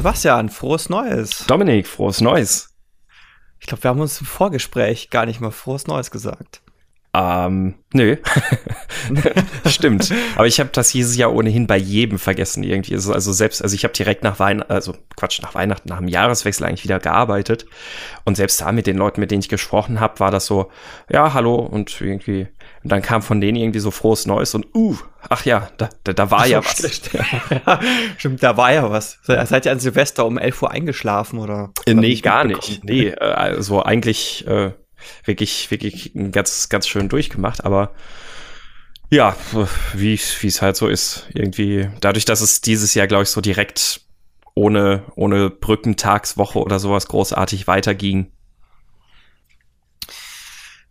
Sebastian, frohes Neues. Dominik, frohes Neues. Ich glaube, wir haben uns im Vorgespräch gar nicht mal frohes Neues gesagt. Ähm, nö. Stimmt. Aber ich habe das dieses Jahr ohnehin bei jedem vergessen irgendwie. Also, also selbst, also ich habe direkt nach Weihnachten, also Quatsch, nach Weihnachten, nach dem Jahreswechsel eigentlich wieder gearbeitet. Und selbst da mit den Leuten, mit denen ich gesprochen habe, war das so, ja, hallo und irgendwie. Und dann kam von denen irgendwie so frohes Neues und uh, ach ja, da, da, da war ja was. stimmt, da war ja was. Seid ihr an Silvester um 11 Uhr eingeschlafen oder? Äh, nee, gar nicht. Nee, äh, also eigentlich äh, wirklich, wirklich ganz, ganz schön durchgemacht, aber ja, wie es halt so ist. Irgendwie, dadurch, dass es dieses Jahr, glaube ich, so direkt ohne, ohne Brückentagswoche oder sowas großartig weiterging.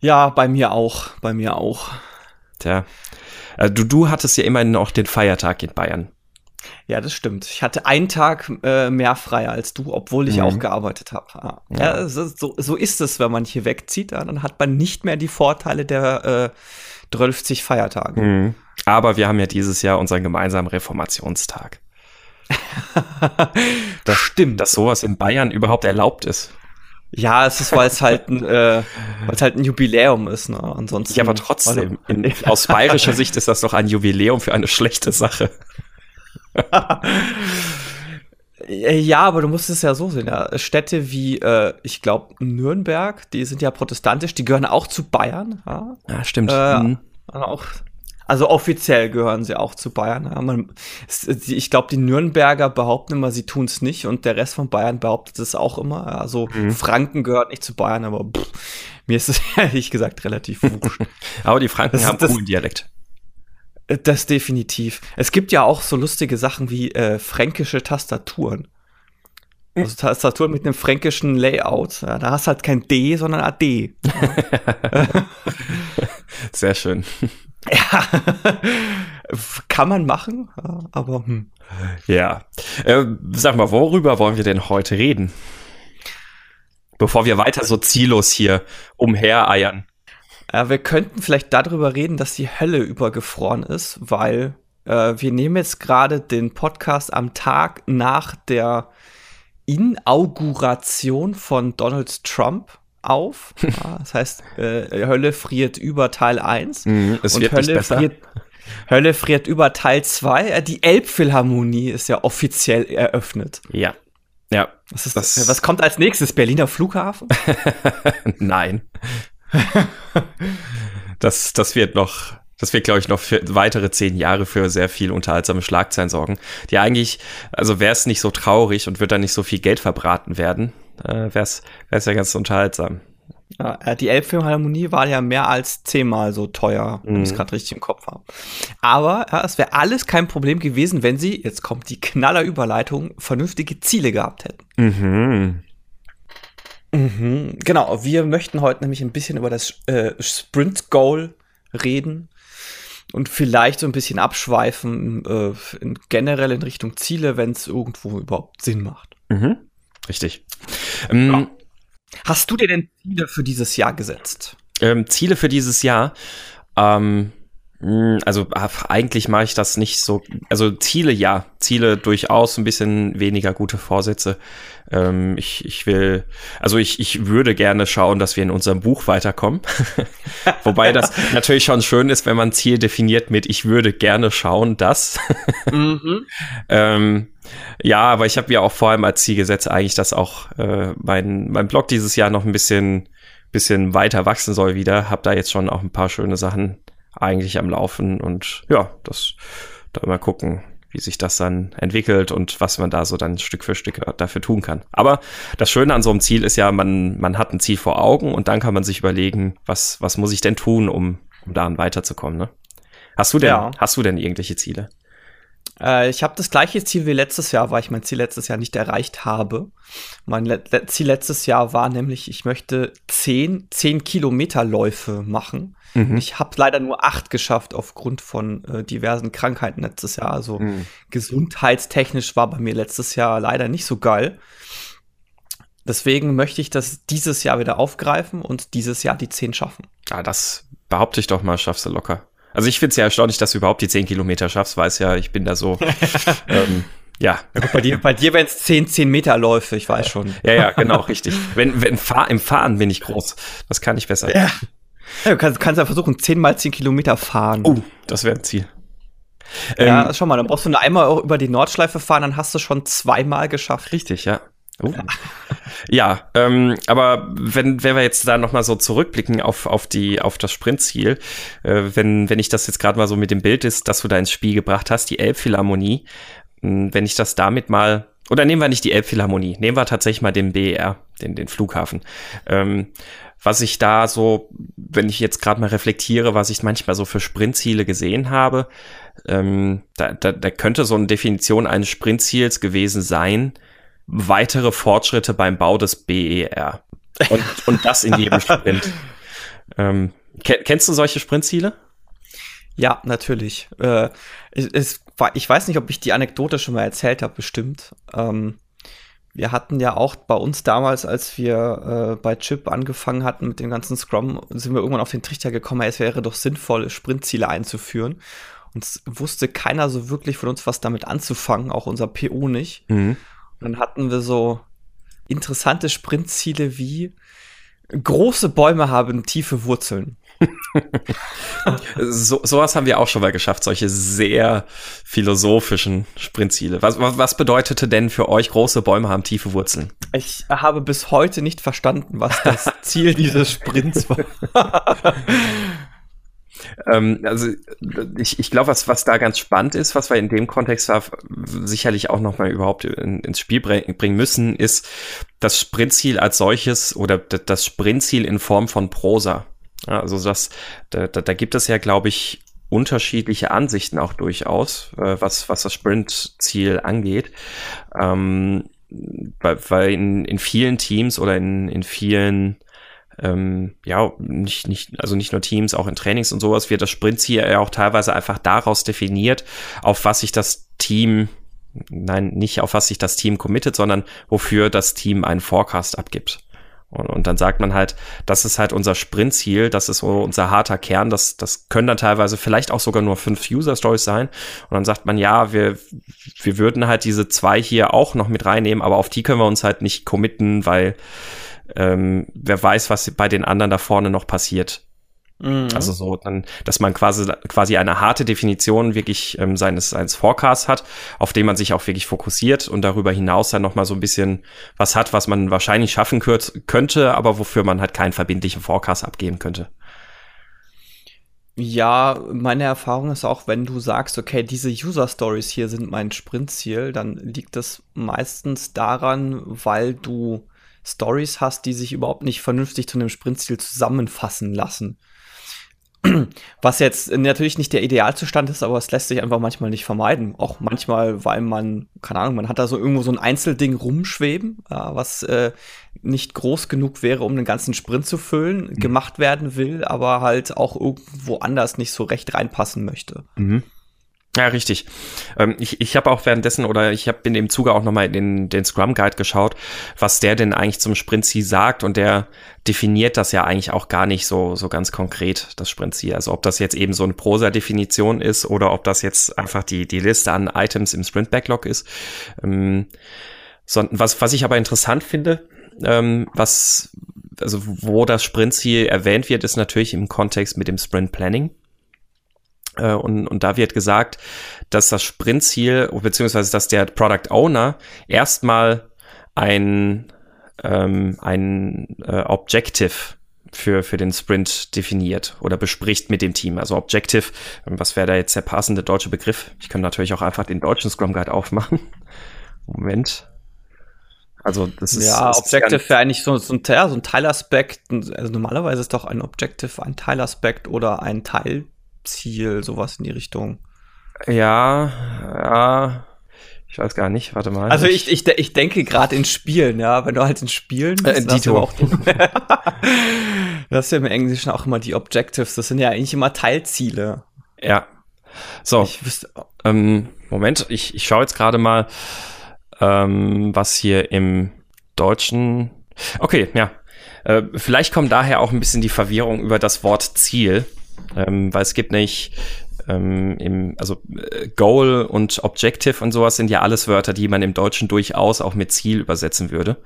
Ja, bei mir auch, bei mir auch. Tja. Also du, du hattest ja immerhin auch den Feiertag in Bayern. Ja, das stimmt. Ich hatte einen Tag äh, mehr frei als du, obwohl ich mhm. auch gearbeitet habe. Ja, ja. so, so, ist es, wenn man hier wegzieht. Dann hat man nicht mehr die Vorteile der äh, 12 Feiertage. Mhm. Aber wir haben ja dieses Jahr unseren gemeinsamen Reformationstag. das stimmt. Dass sowas in Bayern überhaupt erlaubt ist. Ja, es ist, weil es halt ein, äh, weil es halt ein Jubiläum ist, ne? Ansonsten. Ja, aber trotzdem, in, aus bayerischer Sicht ist das doch ein Jubiläum für eine schlechte Sache. ja, aber du musst es ja so sehen. Ja. Städte wie, äh, ich glaube, Nürnberg, die sind ja protestantisch, die gehören auch zu Bayern. Ja, ja stimmt. Äh, mhm. auch, also offiziell gehören sie auch zu Bayern. Ja. Man, ich glaube, die Nürnberger behaupten immer, sie tun es nicht und der Rest von Bayern behauptet es auch immer. Also mhm. Franken gehört nicht zu Bayern, aber pff, mir ist es ehrlich gesagt relativ wurscht. aber die Franken das, haben das, coolen Dialekt. Das definitiv. Es gibt ja auch so lustige Sachen wie äh, fränkische Tastaturen. Also Tastaturen mit einem fränkischen Layout. Ja, da hast du halt kein D, sondern AD. Sehr schön. Ja, kann man machen, aber hm. Ja. Äh, sag mal, worüber wollen wir denn heute reden? Bevor wir weiter so ziellos hier umhereiern. Äh, wir könnten vielleicht darüber reden, dass die Hölle übergefroren ist, weil äh, wir nehmen jetzt gerade den Podcast am Tag nach der Inauguration von Donald Trump auf. Das heißt, äh, Hölle friert über Teil 1 mm, es und Hölle friert, Hölle friert über Teil 2. Äh, die Elbphilharmonie ist ja offiziell eröffnet. Ja. Ja. Was, ist das? Was kommt als nächstes? Berliner Flughafen? Nein. das, das wird noch, das wird, glaube ich, noch für weitere zehn Jahre für sehr viel unterhaltsame Schlagzeilen sorgen. Die eigentlich, also wäre es nicht so traurig und wird da nicht so viel Geld verbraten werden, äh, wäre es ja ganz unterhaltsam. Ja, äh, die Elbphilharmonie war ja mehr als zehnmal so teuer, wenn ich es mhm. gerade richtig im Kopf habe. Aber ja, es wäre alles kein Problem gewesen, wenn sie, jetzt kommt die Knallerüberleitung, vernünftige Ziele gehabt hätten. Mhm. Mhm, genau, wir möchten heute nämlich ein bisschen über das äh, Sprint Goal reden und vielleicht so ein bisschen abschweifen äh, in, generell in Richtung Ziele, wenn es irgendwo überhaupt Sinn macht. Mhm. Richtig. Ähm, ja. Hast du dir denn Ziele für dieses Jahr gesetzt? Ähm, Ziele für dieses Jahr? Ähm, hm, also eigentlich mache ich das nicht so. Also Ziele ja, Ziele durchaus ein bisschen weniger gute Vorsätze. Ähm, ich, ich will, also ich, ich würde gerne schauen, dass wir in unserem Buch weiterkommen. Wobei das natürlich schon schön ist, wenn man Ziel definiert mit ich würde gerne schauen, dass. mhm. ähm, ja, aber ich habe ja auch vor allem als Ziel gesetzt, eigentlich, dass auch äh, mein, mein Blog dieses Jahr noch ein bisschen, bisschen weiter wachsen soll wieder. Hab da jetzt schon auch ein paar schöne Sachen eigentlich am Laufen und ja, das da mal gucken, wie sich das dann entwickelt und was man da so dann Stück für Stück dafür tun kann. Aber das Schöne an so einem Ziel ist ja, man, man hat ein Ziel vor Augen und dann kann man sich überlegen, was, was muss ich denn tun, um, um daran weiterzukommen, ne? Hast du denn, ja. hast du denn irgendwelche Ziele? Äh, ich habe das gleiche Ziel wie letztes Jahr, weil ich mein Ziel letztes Jahr nicht erreicht habe. Mein Le Ziel letztes Jahr war nämlich, ich möchte zehn, zehn Kilometer Läufe machen. Mhm. Ich habe leider nur acht geschafft aufgrund von äh, diversen Krankheiten letztes Jahr. Also mhm. gesundheitstechnisch war bei mir letztes Jahr leider nicht so geil. Deswegen möchte ich das dieses Jahr wieder aufgreifen und dieses Jahr die zehn schaffen. Ja, das behaupte ich doch mal, schaffst du locker. Also ich finde es ja erstaunlich, dass du überhaupt die 10 Kilometer schaffst, weiß ja, ich bin da so, ähm, Ja. ja gut, bei dir, bei dir wären es 10, 10 Meter Läufe, ich weiß schon. Ja, ja, genau, richtig. Wenn, wenn fahr, im Fahren bin ich groß. Das kann ich besser. Ja. ja du kannst, kannst ja versuchen, 10 mal 10 Kilometer fahren. Oh, das wäre ein Ziel. Ja, ähm, schau mal, dann brauchst du nur einmal über die Nordschleife fahren, dann hast du schon zweimal geschafft. Richtig, ja. Uh. Ja, ähm, aber wenn, wenn wir jetzt da nochmal so zurückblicken auf, auf, die, auf das Sprintziel, äh, wenn, wenn ich das jetzt gerade mal so mit dem Bild ist, das du da ins Spiel gebracht hast, die Elbphilharmonie, hm, wenn ich das damit mal, oder nehmen wir nicht die Elbphilharmonie, nehmen wir tatsächlich mal den BER, den, den Flughafen. Ähm, was ich da so, wenn ich jetzt gerade mal reflektiere, was ich manchmal so für Sprintziele gesehen habe, ähm, da, da, da könnte so eine Definition eines Sprintziels gewesen sein, weitere Fortschritte beim Bau des BER. Und, und das in jedem Sprint. Ähm, kennst du solche Sprintziele? Ja, natürlich. Äh, es, es, ich weiß nicht, ob ich die Anekdote schon mal erzählt habe, bestimmt. Ähm, wir hatten ja auch bei uns damals, als wir äh, bei Chip angefangen hatten mit dem ganzen Scrum, sind wir irgendwann auf den Trichter gekommen, es wäre doch sinnvoll, Sprintziele einzuführen. Und es wusste keiner so wirklich von uns was damit anzufangen, auch unser PO nicht. Mhm. Dann hatten wir so interessante Sprintziele wie große Bäume haben tiefe Wurzeln. so, sowas haben wir auch schon mal geschafft, solche sehr philosophischen Sprintziele. Was, was, was bedeutete denn für euch große Bäume haben tiefe Wurzeln? Ich habe bis heute nicht verstanden, was das Ziel dieses Sprints war. Ähm, also ich, ich glaube, was, was da ganz spannend ist, was wir in dem Kontext war, sicherlich auch nochmal überhaupt in, ins Spiel bringen müssen, ist das Sprintziel als solches oder das Sprintziel in Form von Prosa. Also das, da, da, da gibt es ja, glaube ich, unterschiedliche Ansichten auch durchaus, äh, was, was das Sprintziel angeht. Ähm, weil, weil in, in vielen Teams oder in, in vielen ähm, ja, nicht, nicht, also nicht nur Teams, auch in Trainings und sowas wird das Sprintziel ja auch teilweise einfach daraus definiert, auf was sich das Team nein, nicht auf was sich das Team committet, sondern wofür das Team einen Forecast abgibt. Und, und dann sagt man halt, das ist halt unser Sprintziel, das ist so unser harter Kern, das, das können dann teilweise vielleicht auch sogar nur fünf User-Stories sein. Und dann sagt man, ja, wir, wir würden halt diese zwei hier auch noch mit reinnehmen, aber auf die können wir uns halt nicht committen, weil ähm, wer weiß, was bei den anderen da vorne noch passiert. Mhm. Also so, dann, dass man quasi, quasi eine harte Definition wirklich ähm, seines, seines Forecasts hat, auf den man sich auch wirklich fokussiert und darüber hinaus dann nochmal so ein bisschen was hat, was man wahrscheinlich schaffen könnte, aber wofür man halt keinen verbindlichen Forecast abgeben könnte. Ja, meine Erfahrung ist auch, wenn du sagst, okay, diese User Stories hier sind mein Sprintziel, dann liegt das meistens daran, weil du Stories hast, die sich überhaupt nicht vernünftig zu einem Sprintziel zusammenfassen lassen. Was jetzt natürlich nicht der Idealzustand ist, aber es lässt sich einfach manchmal nicht vermeiden. Auch manchmal, weil man, keine Ahnung, man hat da so irgendwo so ein Einzelding rumschweben, ja, was äh, nicht groß genug wäre, um den ganzen Sprint zu füllen, mhm. gemacht werden will, aber halt auch irgendwo anders nicht so recht reinpassen möchte. Mhm. Ja, richtig. Ähm, ich ich habe auch währenddessen oder ich habe in dem Zuge auch nochmal den, den Scrum Guide geschaut, was der denn eigentlich zum Sprintziel sagt und der definiert das ja eigentlich auch gar nicht so, so ganz konkret, das Sprintziel. Also ob das jetzt eben so eine Prosa-Definition ist oder ob das jetzt einfach die, die Liste an Items im Sprint-Backlog ist. Ähm, was, was ich aber interessant finde, ähm, was, also wo das Sprintziel erwähnt wird, ist natürlich im Kontext mit dem Sprint Planning. Äh, und, und da wird gesagt, dass das Sprintziel, beziehungsweise dass der Product Owner erstmal ein, ähm, ein äh, Objective für, für den Sprint definiert oder bespricht mit dem Team. Also Objective, was wäre da jetzt der passende deutsche Begriff? Ich kann natürlich auch einfach den deutschen Scrum Guide aufmachen. Moment. Also das ist ja Objective wäre eigentlich so, so, ein, ja, so ein Teilaspekt. Also normalerweise ist doch ein Objective ein Teilaspekt oder ein Teil Ziel, sowas in die Richtung. Ja, ja. Ich weiß gar nicht, warte mal. Also ich, ich, ich denke gerade in Spielen, ja, wenn du halt in Spielen bist, äh, Dito. auch das ist ja im Englischen auch immer die Objectives, das sind ja eigentlich immer Teilziele. Ja. So. Ich wüsste, ähm, Moment, ich, ich schaue jetzt gerade mal, ähm, was hier im Deutschen. Okay, ja. Äh, vielleicht kommt daher auch ein bisschen die Verwirrung über das Wort Ziel. Ähm, weil es gibt nicht, ähm, im, also äh, Goal und Objective und sowas sind ja alles Wörter, die man im Deutschen durchaus auch mit Ziel übersetzen würde.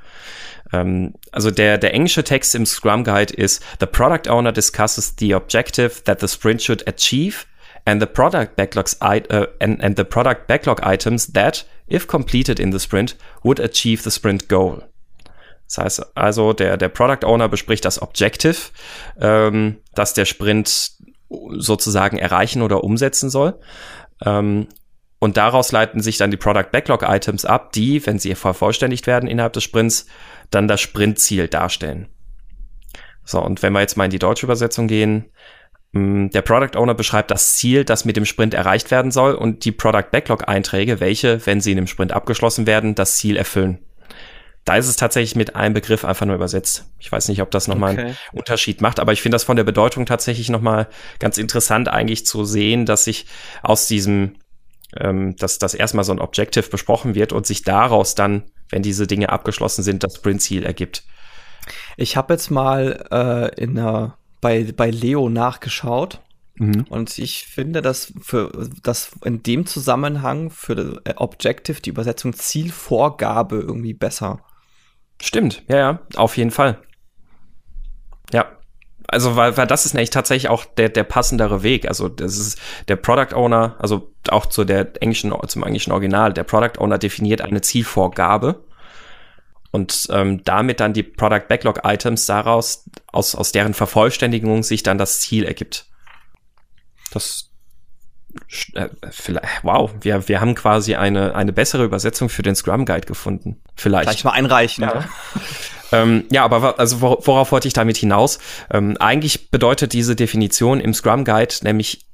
Ähm, also der, der englische Text im Scrum Guide ist, the product owner discusses the objective that the sprint should achieve and the product backlogs uh, and, and the product backlog items that, if completed in the sprint, would achieve the sprint goal. Das heißt also, der, der Product Owner bespricht das Objective, ähm, das der Sprint sozusagen erreichen oder umsetzen soll. Ähm, und daraus leiten sich dann die Product Backlog Items ab, die, wenn sie vervollständigt werden innerhalb des Sprints, dann das Sprintziel darstellen. So, und wenn wir jetzt mal in die deutsche Übersetzung gehen, mm, der Product Owner beschreibt das Ziel, das mit dem Sprint erreicht werden soll und die Product Backlog Einträge, welche, wenn sie in dem Sprint abgeschlossen werden, das Ziel erfüllen. Da ist es tatsächlich mit einem Begriff einfach nur übersetzt. Ich weiß nicht, ob das nochmal okay. einen Unterschied macht, aber ich finde das von der Bedeutung tatsächlich nochmal ganz interessant eigentlich zu sehen, dass sich aus diesem, ähm, dass das erstmal so ein Objective besprochen wird und sich daraus dann, wenn diese Dinge abgeschlossen sind, das Sprint-Ziel ergibt. Ich habe jetzt mal äh, in der, bei, bei Leo nachgeschaut. Mhm. Und ich finde, dass für das in dem Zusammenhang für Objective die Übersetzung Zielvorgabe irgendwie besser. Stimmt, ja, ja, auf jeden Fall. Ja. Also, weil, weil das ist nämlich tatsächlich auch der, der passendere Weg. Also, das ist der Product Owner, also auch zu der englischen, zum englischen Original, der Product Owner definiert eine Zielvorgabe und ähm, damit dann die Product Backlog Items daraus, aus, aus deren Vervollständigung sich dann das Ziel ergibt. Das, äh, wow, wir, wir haben quasi eine, eine bessere Übersetzung für den Scrum Guide gefunden. Vielleicht. Vielleicht mal einreichen. Ja. Ja. ähm, ja, aber also worauf wollte ich damit hinaus? Ähm, eigentlich bedeutet diese Definition im Scrum Guide nämlich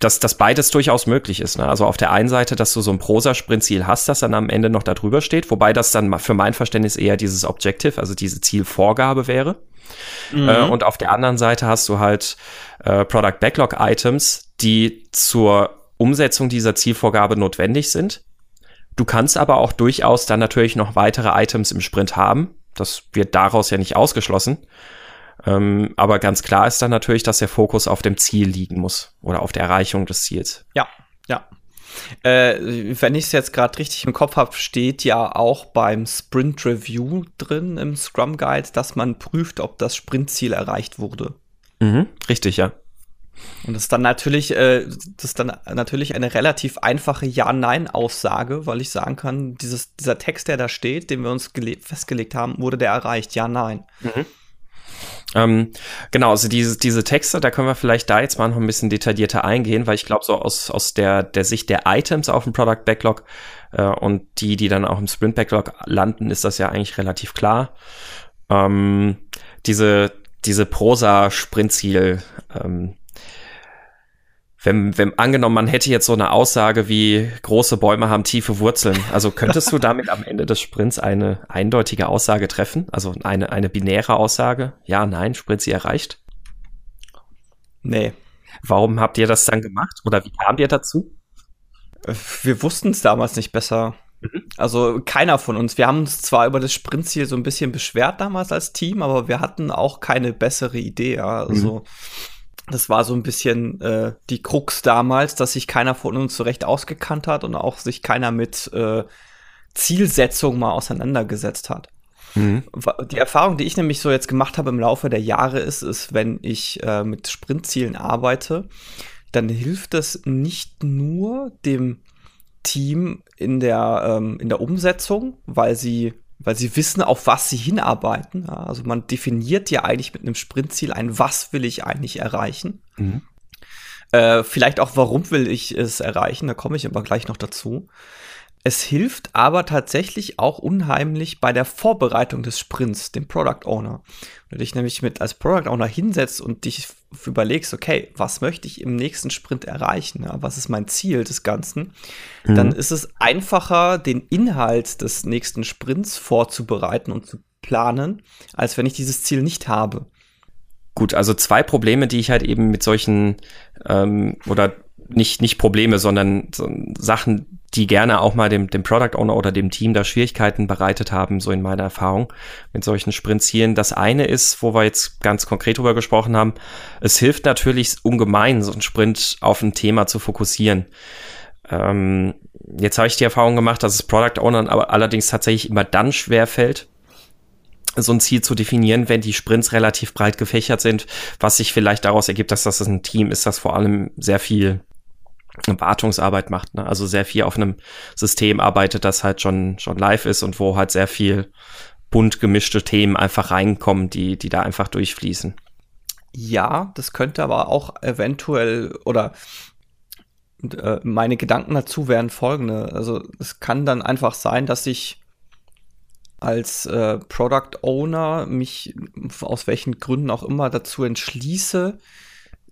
dass, dass beides durchaus möglich ist. Ne? Also auf der einen Seite, dass du so ein Prosa-Sprintziel hast, das dann am Ende noch da drüber steht, wobei das dann für mein Verständnis eher dieses Objective, also diese Zielvorgabe wäre. Mhm. Äh, und auf der anderen Seite hast du halt äh, Product Backlog Items, die zur Umsetzung dieser Zielvorgabe notwendig sind. Du kannst aber auch durchaus dann natürlich noch weitere Items im Sprint haben. Das wird daraus ja nicht ausgeschlossen. Ähm, aber ganz klar ist dann natürlich, dass der Fokus auf dem Ziel liegen muss oder auf der Erreichung des Ziels. Ja, ja. Äh, wenn ich es jetzt gerade richtig im Kopf habe, steht ja auch beim Sprint Review drin im Scrum Guide, dass man prüft, ob das Sprintziel erreicht wurde. Mhm, richtig, ja. Und das ist dann natürlich, äh, das ist dann natürlich eine relativ einfache Ja-Nein-Aussage, weil ich sagen kann, dieses, dieser Text, der da steht, den wir uns festgelegt haben, wurde der erreicht? Ja, nein. Mhm. Ähm, genau, also diese, diese Texte, da können wir vielleicht da jetzt mal noch ein bisschen detaillierter eingehen, weil ich glaube, so aus, aus der, der Sicht der Items auf dem Product Backlog äh, und die, die dann auch im Sprint Backlog landen, ist das ja eigentlich relativ klar. Ähm, diese, diese Prosa-Sprintziel, ähm, wenn, wenn angenommen, man hätte jetzt so eine Aussage wie große Bäume haben tiefe Wurzeln. Also könntest du damit am Ende des Sprints eine eindeutige Aussage treffen? Also eine, eine binäre Aussage? Ja, nein, Sprint sie erreicht? Nee. Warum habt ihr das dann gemacht? Oder wie kam ihr dazu? Wir wussten es damals nicht besser. Mhm. Also keiner von uns. Wir haben uns zwar über das Sprintziel so ein bisschen beschwert damals als Team, aber wir hatten auch keine bessere Idee. Also mhm das war so ein bisschen äh, die Krux damals, dass sich keiner von uns so recht ausgekannt hat und auch sich keiner mit äh, Zielsetzung mal auseinandergesetzt hat. Mhm. Die Erfahrung, die ich nämlich so jetzt gemacht habe im Laufe der Jahre, ist, ist, wenn ich äh, mit Sprintzielen arbeite, dann hilft es nicht nur dem Team in der, ähm, in der Umsetzung, weil sie weil sie wissen, auf was sie hinarbeiten. Ja, also man definiert ja eigentlich mit einem Sprintziel ein, was will ich eigentlich erreichen. Mhm. Äh, vielleicht auch, warum will ich es erreichen, da komme ich aber gleich noch dazu. Es hilft aber tatsächlich auch unheimlich bei der Vorbereitung des Sprints, dem Product Owner. Wenn du dich nämlich mit als Product Owner hinsetzt und dich überlegst, okay, was möchte ich im nächsten Sprint erreichen? Ja, was ist mein Ziel des Ganzen? Mhm. Dann ist es einfacher, den Inhalt des nächsten Sprints vorzubereiten und zu planen, als wenn ich dieses Ziel nicht habe. Gut, also zwei Probleme, die ich halt eben mit solchen ähm, oder nicht nicht Probleme, sondern so Sachen, die gerne auch mal dem, dem Product Owner oder dem Team da Schwierigkeiten bereitet haben, so in meiner Erfahrung mit solchen Sprintzielen. Das eine ist, wo wir jetzt ganz konkret drüber gesprochen haben, es hilft natürlich ungemein, so ein Sprint auf ein Thema zu fokussieren. Ähm, jetzt habe ich die Erfahrung gemacht, dass es Product Ownern aber allerdings tatsächlich immer dann schwer fällt, so ein Ziel zu definieren, wenn die Sprints relativ breit gefächert sind, was sich vielleicht daraus ergibt, dass das ein Team ist, das vor allem sehr viel Wartungsarbeit macht, ne? also sehr viel auf einem System arbeitet, das halt schon, schon live ist und wo halt sehr viel bunt gemischte Themen einfach reinkommen, die, die da einfach durchfließen. Ja, das könnte aber auch eventuell oder äh, meine Gedanken dazu wären folgende. Also es kann dann einfach sein, dass ich als äh, Product Owner mich aus welchen Gründen auch immer dazu entschließe,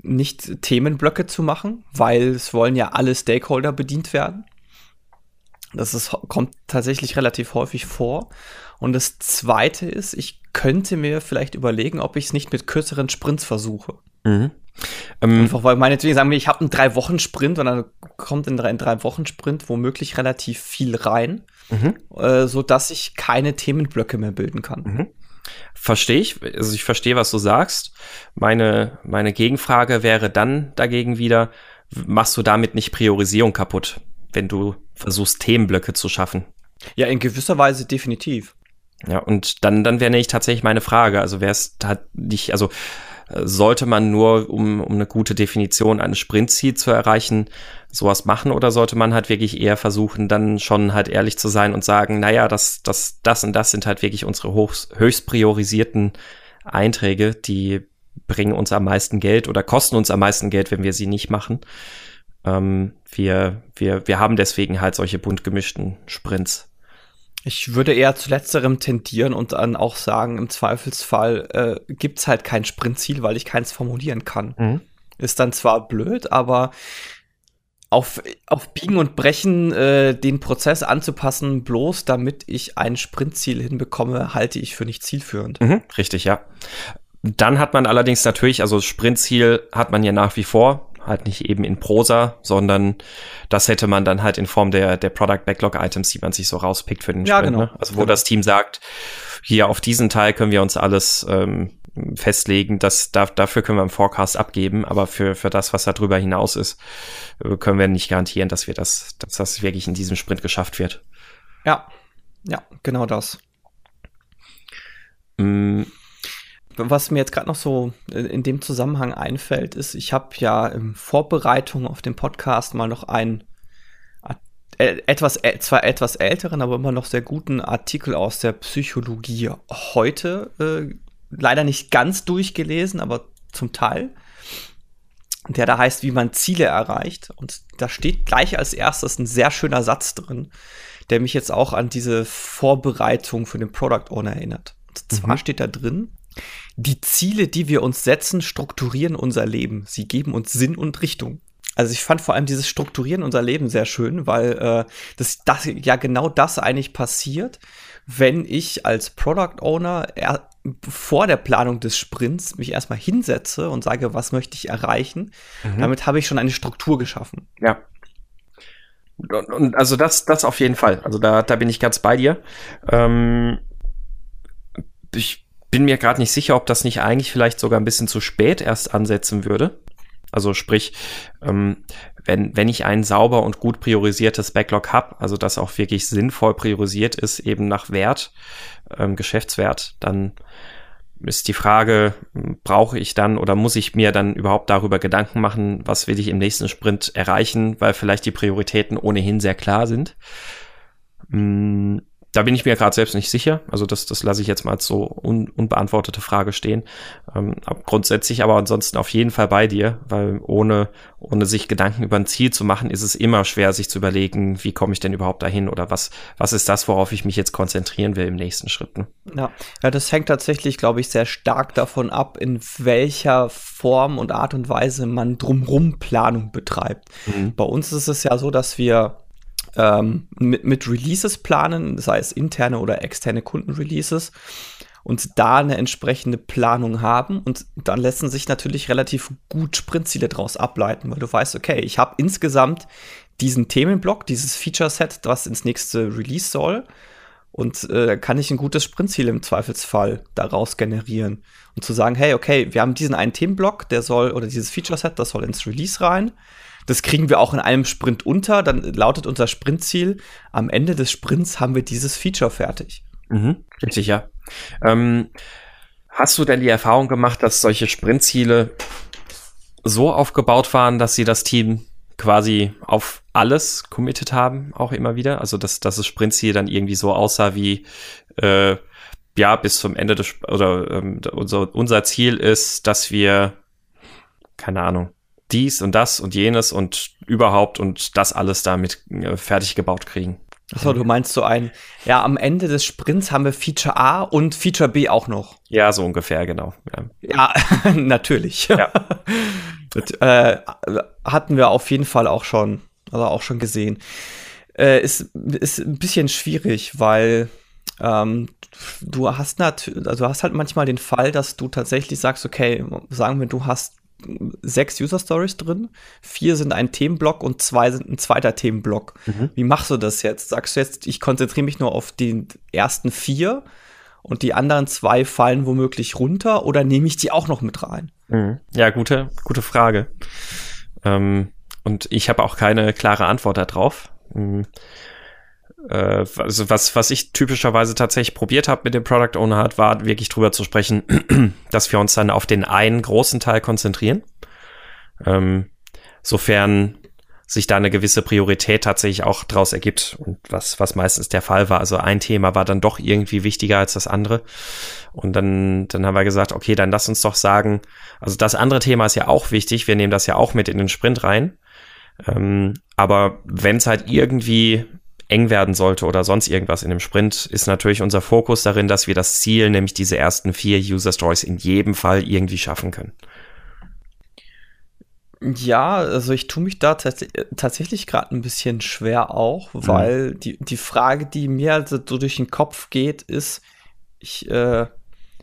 nicht Themenblöcke zu machen, weil es wollen ja alle Stakeholder bedient werden. Das ist, kommt tatsächlich relativ häufig vor. Und das zweite ist, ich könnte mir vielleicht überlegen, ob ich es nicht mit kürzeren Sprints versuche. Mhm. Ähm, Einfach weil meinetwegen sagen wir, ich habe einen drei Wochen Sprint und dann kommt in drei, drei Wochen Sprint womöglich relativ viel rein, mhm. äh, so dass ich keine Themenblöcke mehr bilden kann. Mhm. Verstehe ich, also ich verstehe, was du sagst. Meine, meine Gegenfrage wäre dann dagegen wieder, machst du damit nicht Priorisierung kaputt, wenn du versuchst, Themenblöcke zu schaffen? Ja, in gewisser Weise definitiv. Ja, und dann, dann wäre nämlich tatsächlich meine Frage, also wäre es halt nicht, also sollte man nur, um, um eine gute Definition eines Sprintziels zu erreichen, sowas machen oder sollte man halt wirklich eher versuchen, dann schon halt ehrlich zu sein und sagen, naja, das, das, das und das sind halt wirklich unsere hoch, höchst priorisierten Einträge, die bringen uns am meisten Geld oder kosten uns am meisten Geld, wenn wir sie nicht machen. Ähm, wir, wir, wir haben deswegen halt solche bunt gemischten Sprints. Ich würde eher zu letzterem tendieren und dann auch sagen, im Zweifelsfall äh, gibt es halt kein Sprintziel, weil ich keins formulieren kann. Mhm. Ist dann zwar blöd, aber auf, auf Biegen und Brechen äh, den Prozess anzupassen, bloß damit ich ein Sprintziel hinbekomme, halte ich für nicht zielführend. Mhm, richtig, ja. Dann hat man allerdings natürlich, also Sprintziel hat man ja nach wie vor, halt nicht eben in Prosa, sondern das hätte man dann halt in Form der, der Product Backlog Items, die man sich so rauspickt für den ja, Sprint. Genau. Ne? Also wo genau. das Team sagt, hier auf diesen Teil können wir uns alles ähm, festlegen, das, da, dafür können wir im Forecast abgeben, aber für, für das, was da drüber hinaus ist, äh, können wir nicht garantieren, dass wir das, dass das wirklich in diesem Sprint geschafft wird. Ja, ja, genau das. Mm, was mir jetzt gerade noch so in dem Zusammenhang einfällt, ist, ich habe ja in Vorbereitung auf den Podcast mal noch einen etwas, zwar etwas älteren, aber immer noch sehr guten Artikel aus der Psychologie heute, äh, leider nicht ganz durchgelesen, aber zum Teil, der da heißt, wie man Ziele erreicht. Und da steht gleich als erstes ein sehr schöner Satz drin, der mich jetzt auch an diese Vorbereitung für den Product Owner erinnert. Und zwar mhm. steht da drin, die Ziele, die wir uns setzen, strukturieren unser Leben. Sie geben uns Sinn und Richtung. Also ich fand vor allem dieses Strukturieren unser Leben sehr schön, weil äh, das, das ja genau das eigentlich passiert, wenn ich als Product Owner er, vor der Planung des Sprints mich erstmal hinsetze und sage, was möchte ich erreichen. Mhm. Damit habe ich schon eine Struktur geschaffen. Ja. Und, und, also das, das auf jeden Fall. Also da, da bin ich ganz bei dir. Ähm, ich bin mir gerade nicht sicher, ob das nicht eigentlich vielleicht sogar ein bisschen zu spät erst ansetzen würde. Also sprich, ähm, wenn, wenn ich ein sauber und gut priorisiertes Backlog habe, also das auch wirklich sinnvoll priorisiert ist, eben nach Wert, ähm, Geschäftswert, dann ist die Frage, brauche ich dann oder muss ich mir dann überhaupt darüber Gedanken machen, was will ich im nächsten Sprint erreichen, weil vielleicht die Prioritäten ohnehin sehr klar sind. Mm, da bin ich mir gerade selbst nicht sicher. Also das, das lasse ich jetzt mal als so un, unbeantwortete Frage stehen. Ähm, grundsätzlich aber ansonsten auf jeden Fall bei dir, weil ohne, ohne sich Gedanken über ein Ziel zu machen, ist es immer schwer, sich zu überlegen, wie komme ich denn überhaupt dahin oder was, was ist das, worauf ich mich jetzt konzentrieren will im nächsten Schritt. Ne? Ja. ja, das hängt tatsächlich, glaube ich, sehr stark davon ab, in welcher Form und Art und Weise man drumrum Planung betreibt. Mhm. Bei uns ist es ja so, dass wir ähm, mit, mit Releases planen, sei es interne oder externe Kundenreleases und da eine entsprechende Planung haben und dann lassen sich natürlich relativ gut Sprintziele daraus ableiten, weil du weißt, okay, ich habe insgesamt diesen Themenblock, dieses Feature-Set, was ins nächste Release soll. Und äh, kann ich ein gutes Sprintziel im Zweifelsfall daraus generieren. Und zu sagen, hey, okay, wir haben diesen einen Themenblock, der soll, oder dieses Feature-Set, das soll ins Release rein. Das kriegen wir auch in einem Sprint unter. Dann lautet unser Sprintziel, am Ende des Sprints haben wir dieses Feature fertig. Mhm, richtig, ja. Ähm, hast du denn die Erfahrung gemacht, dass solche Sprintziele so aufgebaut waren, dass sie das Team quasi auf alles committed haben, auch immer wieder? Also, dass, dass das Sprintziel dann irgendwie so aussah wie, äh, ja, bis zum Ende des, oder ähm, unser, unser Ziel ist, dass wir, keine Ahnung, dies und das und jenes und überhaupt und das alles damit äh, fertig gebaut kriegen. Achso, du meinst so ein, ja, am Ende des Sprints haben wir Feature A und Feature B auch noch. Ja, so ungefähr, genau. Ja, ja natürlich. Ja. das, äh, hatten wir auf jeden Fall auch schon, also auch schon gesehen. Äh, ist, ist ein bisschen schwierig, weil ähm, du hast natürlich, also du hast halt manchmal den Fall, dass du tatsächlich sagst, okay, sagen wir, du hast sechs User Stories drin, vier sind ein Themenblock und zwei sind ein zweiter Themenblock. Mhm. Wie machst du das jetzt? Sagst du jetzt, ich konzentriere mich nur auf die ersten vier und die anderen zwei fallen womöglich runter oder nehme ich die auch noch mit rein? Mhm. Ja, gute, gute Frage. Ähm, und ich habe auch keine klare Antwort darauf. Mhm äh, also was, was ich typischerweise tatsächlich probiert habe mit dem Product Owner hat, war wirklich drüber zu sprechen, dass wir uns dann auf den einen großen Teil konzentrieren. Ähm, sofern sich da eine gewisse Priorität tatsächlich auch draus ergibt und was, was meistens der Fall war. Also ein Thema war dann doch irgendwie wichtiger als das andere. Und dann, dann haben wir gesagt, okay, dann lass uns doch sagen, also das andere Thema ist ja auch wichtig, wir nehmen das ja auch mit in den Sprint rein. Ähm, aber wenn es halt irgendwie eng werden sollte oder sonst irgendwas in dem Sprint, ist natürlich unser Fokus darin, dass wir das Ziel, nämlich diese ersten vier User Stories in jedem Fall irgendwie schaffen können. Ja, also ich tue mich da tats tatsächlich gerade ein bisschen schwer auch, mhm. weil mhm. die, die Frage, die mir also so durch den Kopf geht, ist, ich, äh,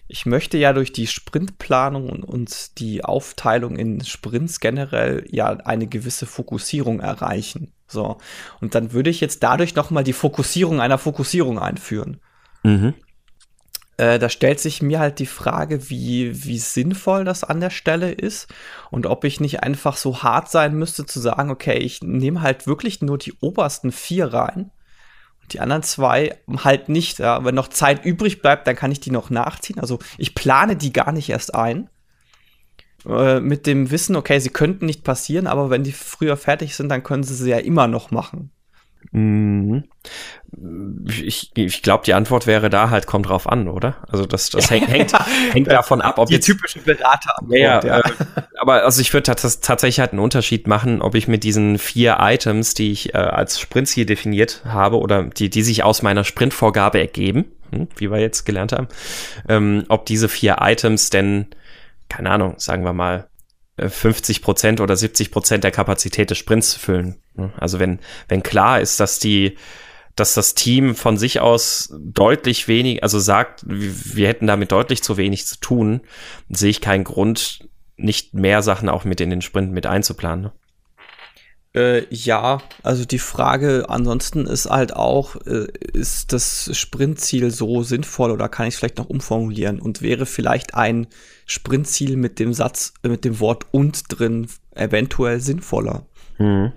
ich möchte ja durch die Sprintplanung und, und die Aufteilung in Sprints generell ja eine gewisse Fokussierung erreichen. So. Und dann würde ich jetzt dadurch nochmal die Fokussierung einer Fokussierung einführen. Mhm. Äh, da stellt sich mir halt die Frage, wie, wie sinnvoll das an der Stelle ist und ob ich nicht einfach so hart sein müsste zu sagen, okay, ich nehme halt wirklich nur die obersten vier rein die anderen zwei halt nicht. Ja. Wenn noch Zeit übrig bleibt, dann kann ich die noch nachziehen. Also ich plane die gar nicht erst ein. Äh, mit dem Wissen, okay, sie könnten nicht passieren, aber wenn die früher fertig sind, dann können sie sie ja immer noch machen. Mhm. Ich, ich glaube, die Antwort wäre da halt, kommt drauf an, oder? Also das, das hängt, hängt, hängt davon ab, ob die jetzt, typische Berater. Ja, ja. Äh, aber also ich würde tatsächlich halt einen Unterschied machen, ob ich mit diesen vier Items, die ich äh, als Sprintziel definiert habe oder die, die sich aus meiner Sprintvorgabe ergeben, hm, wie wir jetzt gelernt haben, ähm, ob diese vier Items denn, keine Ahnung, sagen wir mal, 50 Prozent oder 70 Prozent der Kapazität des Sprints füllen. Also wenn, wenn klar ist, dass die, dass das Team von sich aus deutlich wenig, also sagt, wir hätten damit deutlich zu wenig zu tun, sehe ich keinen Grund, nicht mehr Sachen auch mit in den Sprint mit einzuplanen. Äh, ja, also die Frage ansonsten ist halt auch, äh, ist das Sprintziel so sinnvoll oder kann ich es vielleicht noch umformulieren und wäre vielleicht ein Sprintziel mit dem Satz, äh, mit dem Wort und drin eventuell sinnvoller? Mhm.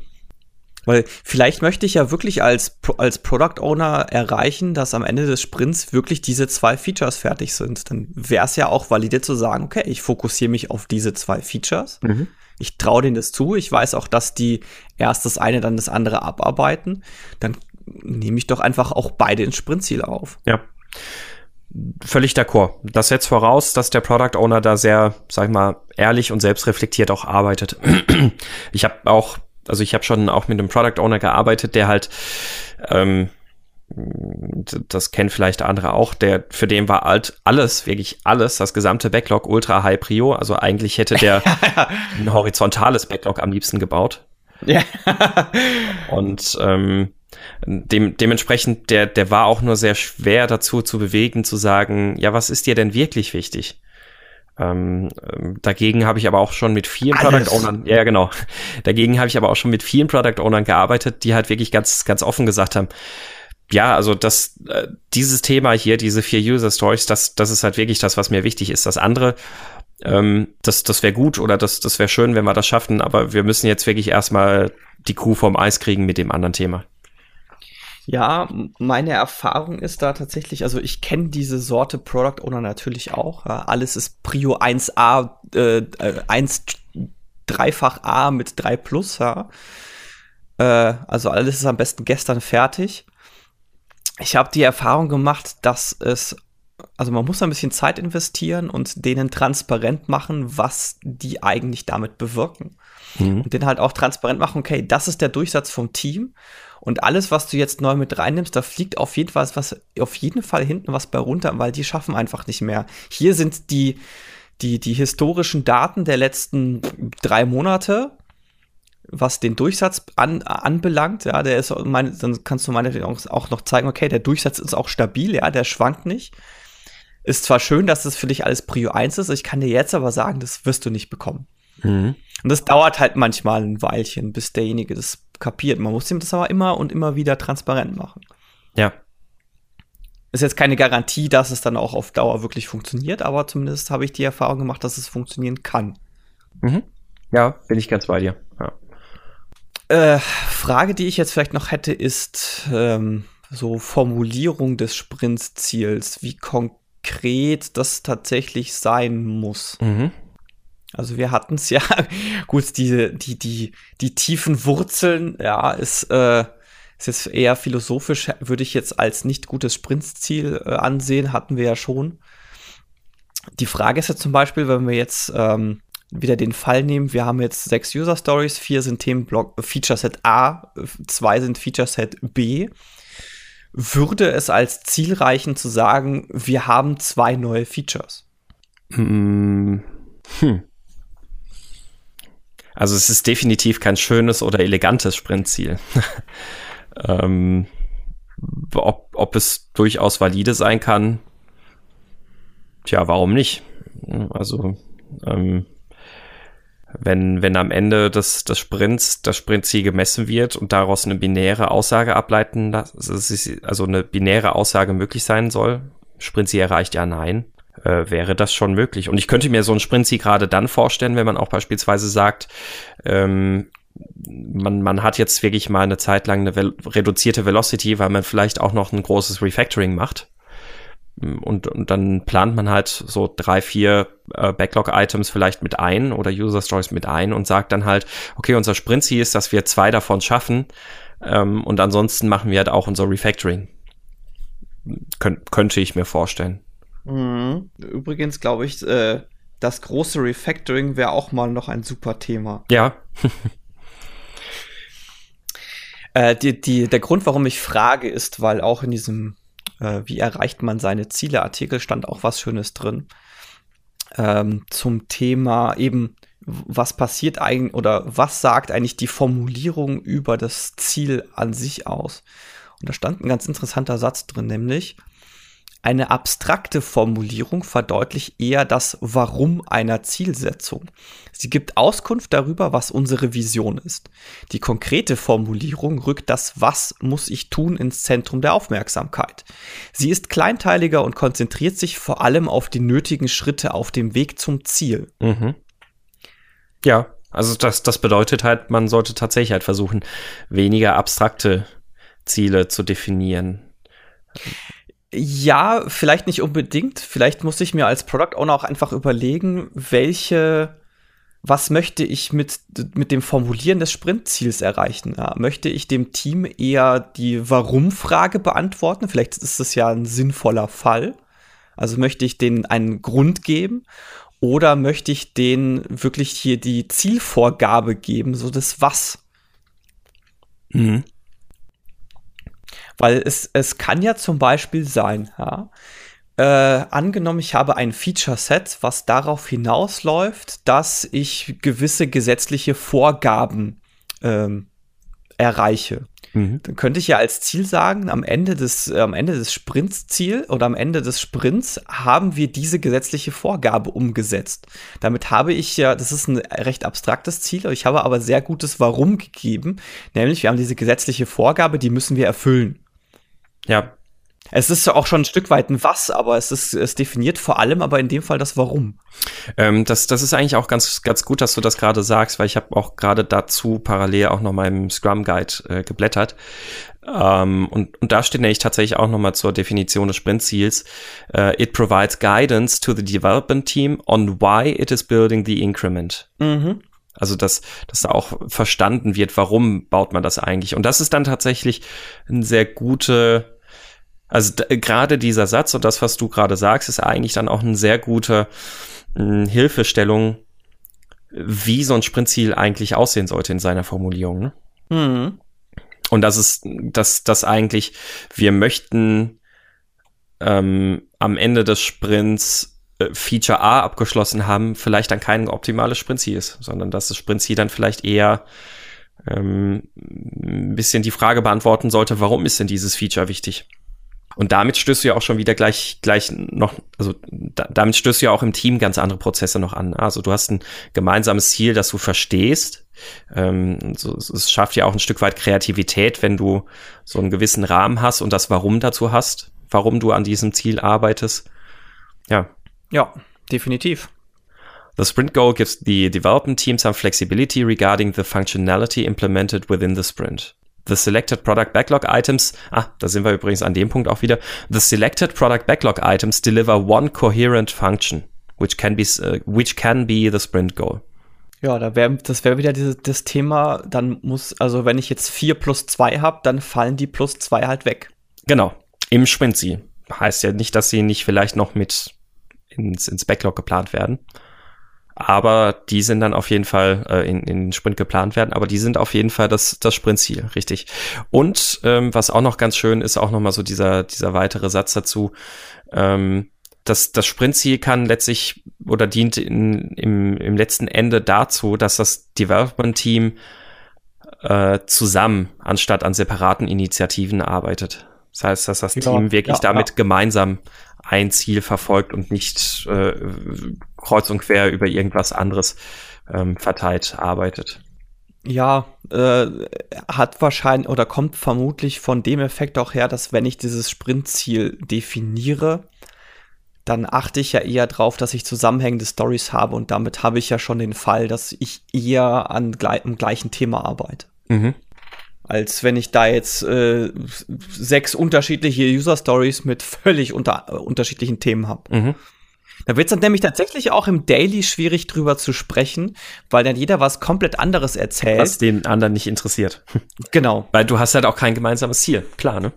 Weil vielleicht möchte ich ja wirklich als, als Product Owner erreichen, dass am Ende des Sprints wirklich diese zwei Features fertig sind. Dann wäre es ja auch valide zu sagen, okay, ich fokussiere mich auf diese zwei Features. Mhm. Ich traue denen das zu. Ich weiß auch, dass die erst das eine, dann das andere abarbeiten. Dann nehme ich doch einfach auch beide ins Sprintziel auf. Ja. Völlig d'accord. Das setzt voraus, dass der Product Owner da sehr, sag ich mal, ehrlich und selbstreflektiert auch arbeitet. Ich habe auch also ich habe schon auch mit einem Product Owner gearbeitet, der halt, ähm, das kennen vielleicht andere auch, der, für den war alt alles, wirklich alles, das gesamte Backlog ultra high prio. Also eigentlich hätte der ein horizontales Backlog am liebsten gebaut. Ja. Und ähm, dem, dementsprechend, der, der war auch nur sehr schwer dazu zu bewegen, zu sagen, ja, was ist dir denn wirklich wichtig? Ähm, ähm, dagegen habe ich aber auch schon mit vielen Alles. Product Ownern, ja genau, dagegen habe ich aber auch schon mit vielen Product Ownern gearbeitet, die halt wirklich ganz, ganz offen gesagt haben, ja, also das, äh, dieses Thema hier, diese vier User Stories, das, das ist halt wirklich das, was mir wichtig ist. Das andere, ähm, das, das wäre gut oder das, das wäre schön, wenn wir das schaffen, aber wir müssen jetzt wirklich erstmal die Kuh vom Eis kriegen mit dem anderen Thema. Ja, meine Erfahrung ist da tatsächlich, also ich kenne diese Sorte Product Owner natürlich auch. Ja, alles ist Prio 1a, äh, 1 äh, dreifach A mit 3 Plus, ja. Äh, also alles ist am besten gestern fertig. Ich habe die Erfahrung gemacht, dass es, also man muss ein bisschen Zeit investieren und denen transparent machen, was die eigentlich damit bewirken. Mhm. Und denen halt auch transparent machen, okay, das ist der Durchsatz vom Team und alles, was du jetzt neu mit reinnimmst, da fliegt auf jeden Fall was, auf jeden Fall hinten was bei runter, weil die schaffen einfach nicht mehr. Hier sind die, die, die historischen Daten der letzten drei Monate, was den Durchsatz an, anbelangt, ja, der ist, mein, dann kannst du meinetwegen auch noch zeigen, okay, der Durchsatz ist auch stabil, ja, der schwankt nicht. Ist zwar schön, dass das für dich alles Prio 1 ist, ich kann dir jetzt aber sagen, das wirst du nicht bekommen. Mhm. Und das dauert halt manchmal ein Weilchen, bis derjenige das kapiert. Man muss ihm das aber immer und immer wieder transparent machen. Ja. Ist jetzt keine Garantie, dass es dann auch auf Dauer wirklich funktioniert, aber zumindest habe ich die Erfahrung gemacht, dass es funktionieren kann. Mhm. Ja, bin ich ganz bei dir. Ja. Äh, Frage, die ich jetzt vielleicht noch hätte, ist ähm, so Formulierung des Sprintziels, wie konkret das tatsächlich sein muss. Mhm. Also wir hatten es ja, gut, die, die, die, die tiefen Wurzeln, ja, ist, äh, ist jetzt eher philosophisch, würde ich jetzt als nicht gutes Sprintziel äh, ansehen, hatten wir ja schon. Die Frage ist ja zum Beispiel, wenn wir jetzt ähm, wieder den Fall nehmen, wir haben jetzt sechs User Stories, vier sind Themenblock äh, Feature Set A, zwei sind Feature Set B. Würde es als Ziel reichen zu sagen, wir haben zwei neue Features? Hm. hm. Also es ist definitiv kein schönes oder elegantes Sprintziel. ähm, ob, ob es durchaus valide sein kann, tja, warum nicht? Also ähm, wenn, wenn am Ende des, des Sprints das Sprintziel gemessen wird und daraus eine binäre Aussage ableiten, es, also eine binäre Aussage möglich sein soll, Sprintziel erreicht ja nein, äh, wäre das schon möglich. Und ich könnte mir so ein Sprint-Ziel gerade dann vorstellen, wenn man auch beispielsweise sagt, ähm, man, man hat jetzt wirklich mal eine Zeit lang eine reduzierte Velocity, weil man vielleicht auch noch ein großes Refactoring macht. Und, und dann plant man halt so drei, vier äh, Backlog-Items vielleicht mit ein oder User-Stories mit ein und sagt dann halt, okay, unser Sprint-Ziel ist, dass wir zwei davon schaffen ähm, und ansonsten machen wir halt auch unser Refactoring. Kön könnte ich mir vorstellen. Mhm. Übrigens glaube ich, äh, das große Refactoring wäre auch mal noch ein super Thema. Ja. äh, die, die, der Grund, warum ich frage, ist, weil auch in diesem äh, Wie erreicht man seine Ziele Artikel stand auch was Schönes drin. Ähm, zum Thema eben, was passiert eigentlich oder was sagt eigentlich die Formulierung über das Ziel an sich aus? Und da stand ein ganz interessanter Satz drin, nämlich, eine abstrakte Formulierung verdeutlicht eher das Warum einer Zielsetzung. Sie gibt Auskunft darüber, was unsere Vision ist. Die konkrete Formulierung rückt das Was muss ich tun ins Zentrum der Aufmerksamkeit. Sie ist kleinteiliger und konzentriert sich vor allem auf die nötigen Schritte auf dem Weg zum Ziel. Mhm. Ja, also das, das bedeutet halt, man sollte tatsächlich halt versuchen, weniger abstrakte Ziele zu definieren. Ja, vielleicht nicht unbedingt. Vielleicht muss ich mir als Product Owner auch einfach überlegen, welche, was möchte ich mit, mit dem Formulieren des Sprintziels erreichen? Ja, möchte ich dem Team eher die Warum-Frage beantworten? Vielleicht ist das ja ein sinnvoller Fall. Also möchte ich denen einen Grund geben? Oder möchte ich denen wirklich hier die Zielvorgabe geben, so das Was? Mhm. Weil es, es kann ja zum Beispiel sein, ja, äh, angenommen, ich habe ein Feature-Set, was darauf hinausläuft, dass ich gewisse gesetzliche Vorgaben ähm, erreiche. Mhm. Dann könnte ich ja als Ziel sagen, am Ende des, äh, am Ende des Sprintsziel oder am Ende des Sprints haben wir diese gesetzliche Vorgabe umgesetzt. Damit habe ich ja, das ist ein recht abstraktes Ziel, ich habe aber sehr gutes Warum gegeben, nämlich wir haben diese gesetzliche Vorgabe, die müssen wir erfüllen. Ja, es ist ja auch schon ein Stück weit ein Was, aber es ist, es definiert vor allem aber in dem Fall das Warum. Ähm, das, das ist eigentlich auch ganz, ganz gut, dass du das gerade sagst, weil ich habe auch gerade dazu parallel auch noch meinem Scrum Guide äh, geblättert. Ähm, und, und da steht nämlich tatsächlich auch nochmal zur Definition des Sprintziels. Uh, it provides guidance to the development team on why it is building the increment. Mhm. Also, dass, dass da auch verstanden wird, warum baut man das eigentlich. Und das ist dann tatsächlich eine sehr gute also gerade dieser Satz und das, was du gerade sagst, ist eigentlich dann auch eine sehr gute mh, Hilfestellung, wie so ein Sprintziel eigentlich aussehen sollte in seiner Formulierung. Ne? Mhm. Und das ist, dass das eigentlich, wir möchten ähm, am Ende des Sprints Feature A abgeschlossen haben, vielleicht dann kein optimales Sprintziel ist, sondern dass das Sprintziel dann vielleicht eher ähm, ein bisschen die Frage beantworten sollte, warum ist denn dieses Feature wichtig? Und damit stößt du ja auch schon wieder gleich, gleich noch, also da, damit stößt du ja auch im Team ganz andere Prozesse noch an. Also du hast ein gemeinsames Ziel, das du verstehst. Ähm, so, es schafft ja auch ein Stück weit Kreativität, wenn du so einen gewissen Rahmen hast und das Warum dazu hast, warum du an diesem Ziel arbeitest. Ja. Ja, definitiv. The sprint goal gives the development team some flexibility regarding the functionality implemented within the sprint. The selected product backlog items, ah, da sind wir übrigens an dem Punkt auch wieder. The selected product backlog items deliver one coherent function, which can be, uh, which can be the sprint goal. Ja, da wär, das wäre wieder dieses, das Thema, dann muss, also wenn ich jetzt vier plus zwei habe, dann fallen die plus zwei halt weg. Genau, im Sprint sie. Heißt ja nicht, dass sie nicht vielleicht noch mit ins, ins Backlog geplant werden aber die sind dann auf jeden Fall äh, in, in Sprint geplant werden, aber die sind auf jeden Fall das, das Sprintziel, richtig. Und ähm, was auch noch ganz schön ist, auch nochmal so dieser, dieser weitere Satz dazu, ähm, das, das Sprintziel kann letztlich oder dient in, im, im letzten Ende dazu, dass das Development-Team äh, zusammen anstatt an separaten Initiativen arbeitet. Das heißt, dass das ja, Team wirklich ja, damit ja. gemeinsam ein Ziel verfolgt und nicht äh, kreuz und quer über irgendwas anderes ähm, verteilt arbeitet. Ja, äh, hat wahrscheinlich oder kommt vermutlich von dem Effekt auch her, dass wenn ich dieses Sprintziel definiere, dann achte ich ja eher drauf, dass ich zusammenhängende Stories habe und damit habe ich ja schon den Fall, dass ich eher an am gleichen Thema arbeite. Mhm als wenn ich da jetzt äh, sechs unterschiedliche User Stories mit völlig unter, äh, unterschiedlichen Themen habe. Mhm. Da wird es dann nämlich tatsächlich auch im Daily schwierig drüber zu sprechen, weil dann jeder was komplett anderes erzählt. Was den anderen nicht interessiert. Genau. Weil du hast halt auch kein gemeinsames Ziel, klar, ne?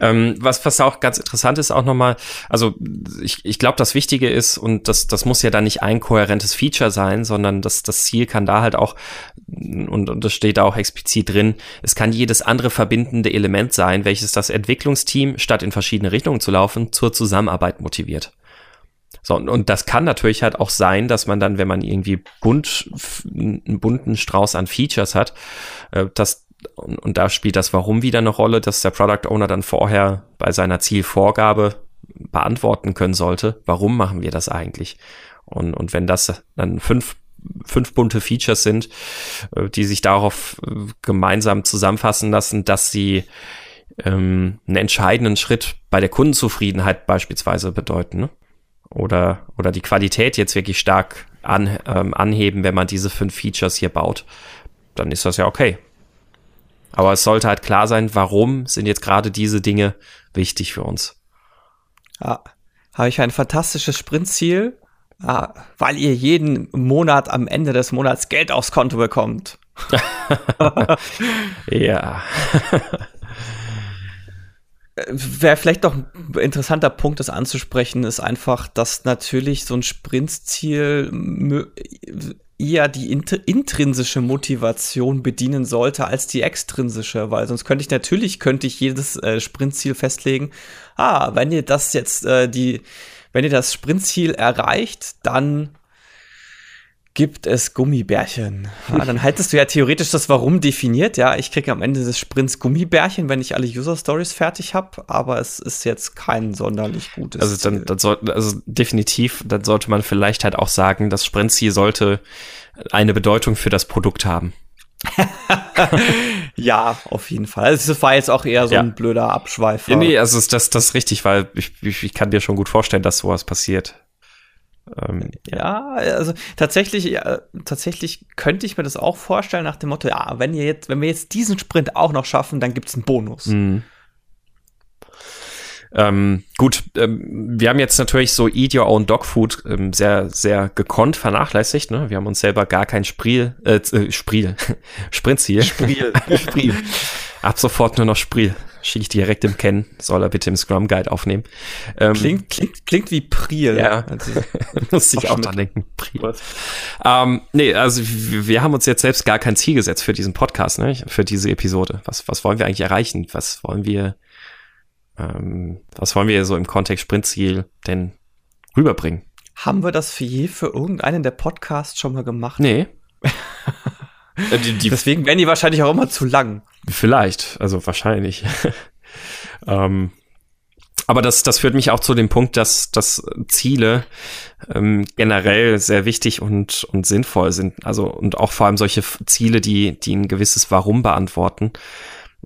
Ähm, was, was auch ganz interessant ist, auch nochmal, also ich, ich glaube, das Wichtige ist, und das, das muss ja dann nicht ein kohärentes Feature sein, sondern das, das Ziel kann da halt auch, und, und das steht da auch explizit drin, es kann jedes andere verbindende Element sein, welches das Entwicklungsteam, statt in verschiedene Richtungen zu laufen, zur Zusammenarbeit motiviert. So, und das kann natürlich halt auch sein, dass man dann, wenn man irgendwie bunt, einen bunten Strauß an Features hat, äh, dass und, und da spielt das Warum wieder eine Rolle, dass der Product Owner dann vorher bei seiner Zielvorgabe beantworten können sollte, warum machen wir das eigentlich? Und, und wenn das dann fünf, fünf bunte Features sind, äh, die sich darauf äh, gemeinsam zusammenfassen lassen, dass sie ähm, einen entscheidenden Schritt bei der Kundenzufriedenheit beispielsweise bedeuten, ne? oder, oder die Qualität jetzt wirklich stark an, ähm, anheben, wenn man diese fünf Features hier baut, dann ist das ja okay. Aber es sollte halt klar sein, warum sind jetzt gerade diese Dinge wichtig für uns. Ja, habe ich ein fantastisches Sprintziel, weil ihr jeden Monat am Ende des Monats Geld aufs Konto bekommt. ja. Wäre vielleicht doch ein interessanter Punkt, das anzusprechen, ist einfach, dass natürlich so ein Sprintziel eher die intrinsische Motivation bedienen sollte als die extrinsische, weil sonst könnte ich natürlich könnte ich jedes äh, Sprintziel festlegen. Ah, wenn ihr das jetzt äh, die, wenn ihr das Sprintziel erreicht, dann gibt es Gummibärchen. Ja, dann hättest du ja theoretisch das Warum definiert. Ja, ich kriege am Ende des Sprints Gummibärchen, wenn ich alle User Stories fertig habe, aber es ist jetzt kein sonderlich gutes. Also dann, dann sollte, also definitiv, dann sollte man vielleicht halt auch sagen, das Sprintziel sollte eine Bedeutung für das Produkt haben. ja, auf jeden Fall. Also es war jetzt auch eher so ja. ein blöder Abschweifer. Nee, also das, das ist richtig, weil ich, ich, ich kann dir schon gut vorstellen, dass sowas passiert. Ähm, ja. also tatsächlich, ja, tatsächlich könnte ich mir das auch vorstellen nach dem Motto, ja, wenn ihr jetzt, wenn wir jetzt diesen Sprint auch noch schaffen, dann gibt es einen Bonus. Mhm. Ähm, gut, ähm, wir haben jetzt natürlich so Eat Your Own Dog Food ähm, sehr, sehr gekonnt vernachlässigt. Ne? Wir haben uns selber gar kein Spril, äh, Spril, Sprintziel. Spril. Spril. Ab sofort nur noch Spril schicke ich direkt im Ken, soll er bitte im Scrum Guide aufnehmen. Ähm, klingt, klingt, klingt wie Priel. Ja, also, muss ich auch dran denken. Priel. Ähm, nee, also wir haben uns jetzt selbst gar kein Ziel gesetzt für diesen Podcast, ne? für diese Episode. Was, was wollen wir eigentlich erreichen? Was wollen wir, ähm, was wollen wir so im Kontext Sprintziel denn rüberbringen? Haben wir das für je für irgendeinen der Podcasts schon mal gemacht? Nee. Äh, die, die Deswegen werden die wahrscheinlich auch immer zu lang. Vielleicht, also wahrscheinlich. ähm, aber das, das führt mich auch zu dem Punkt, dass, dass Ziele ähm, generell sehr wichtig und, und sinnvoll sind. Also und auch vor allem solche Ziele, die, die ein gewisses Warum beantworten.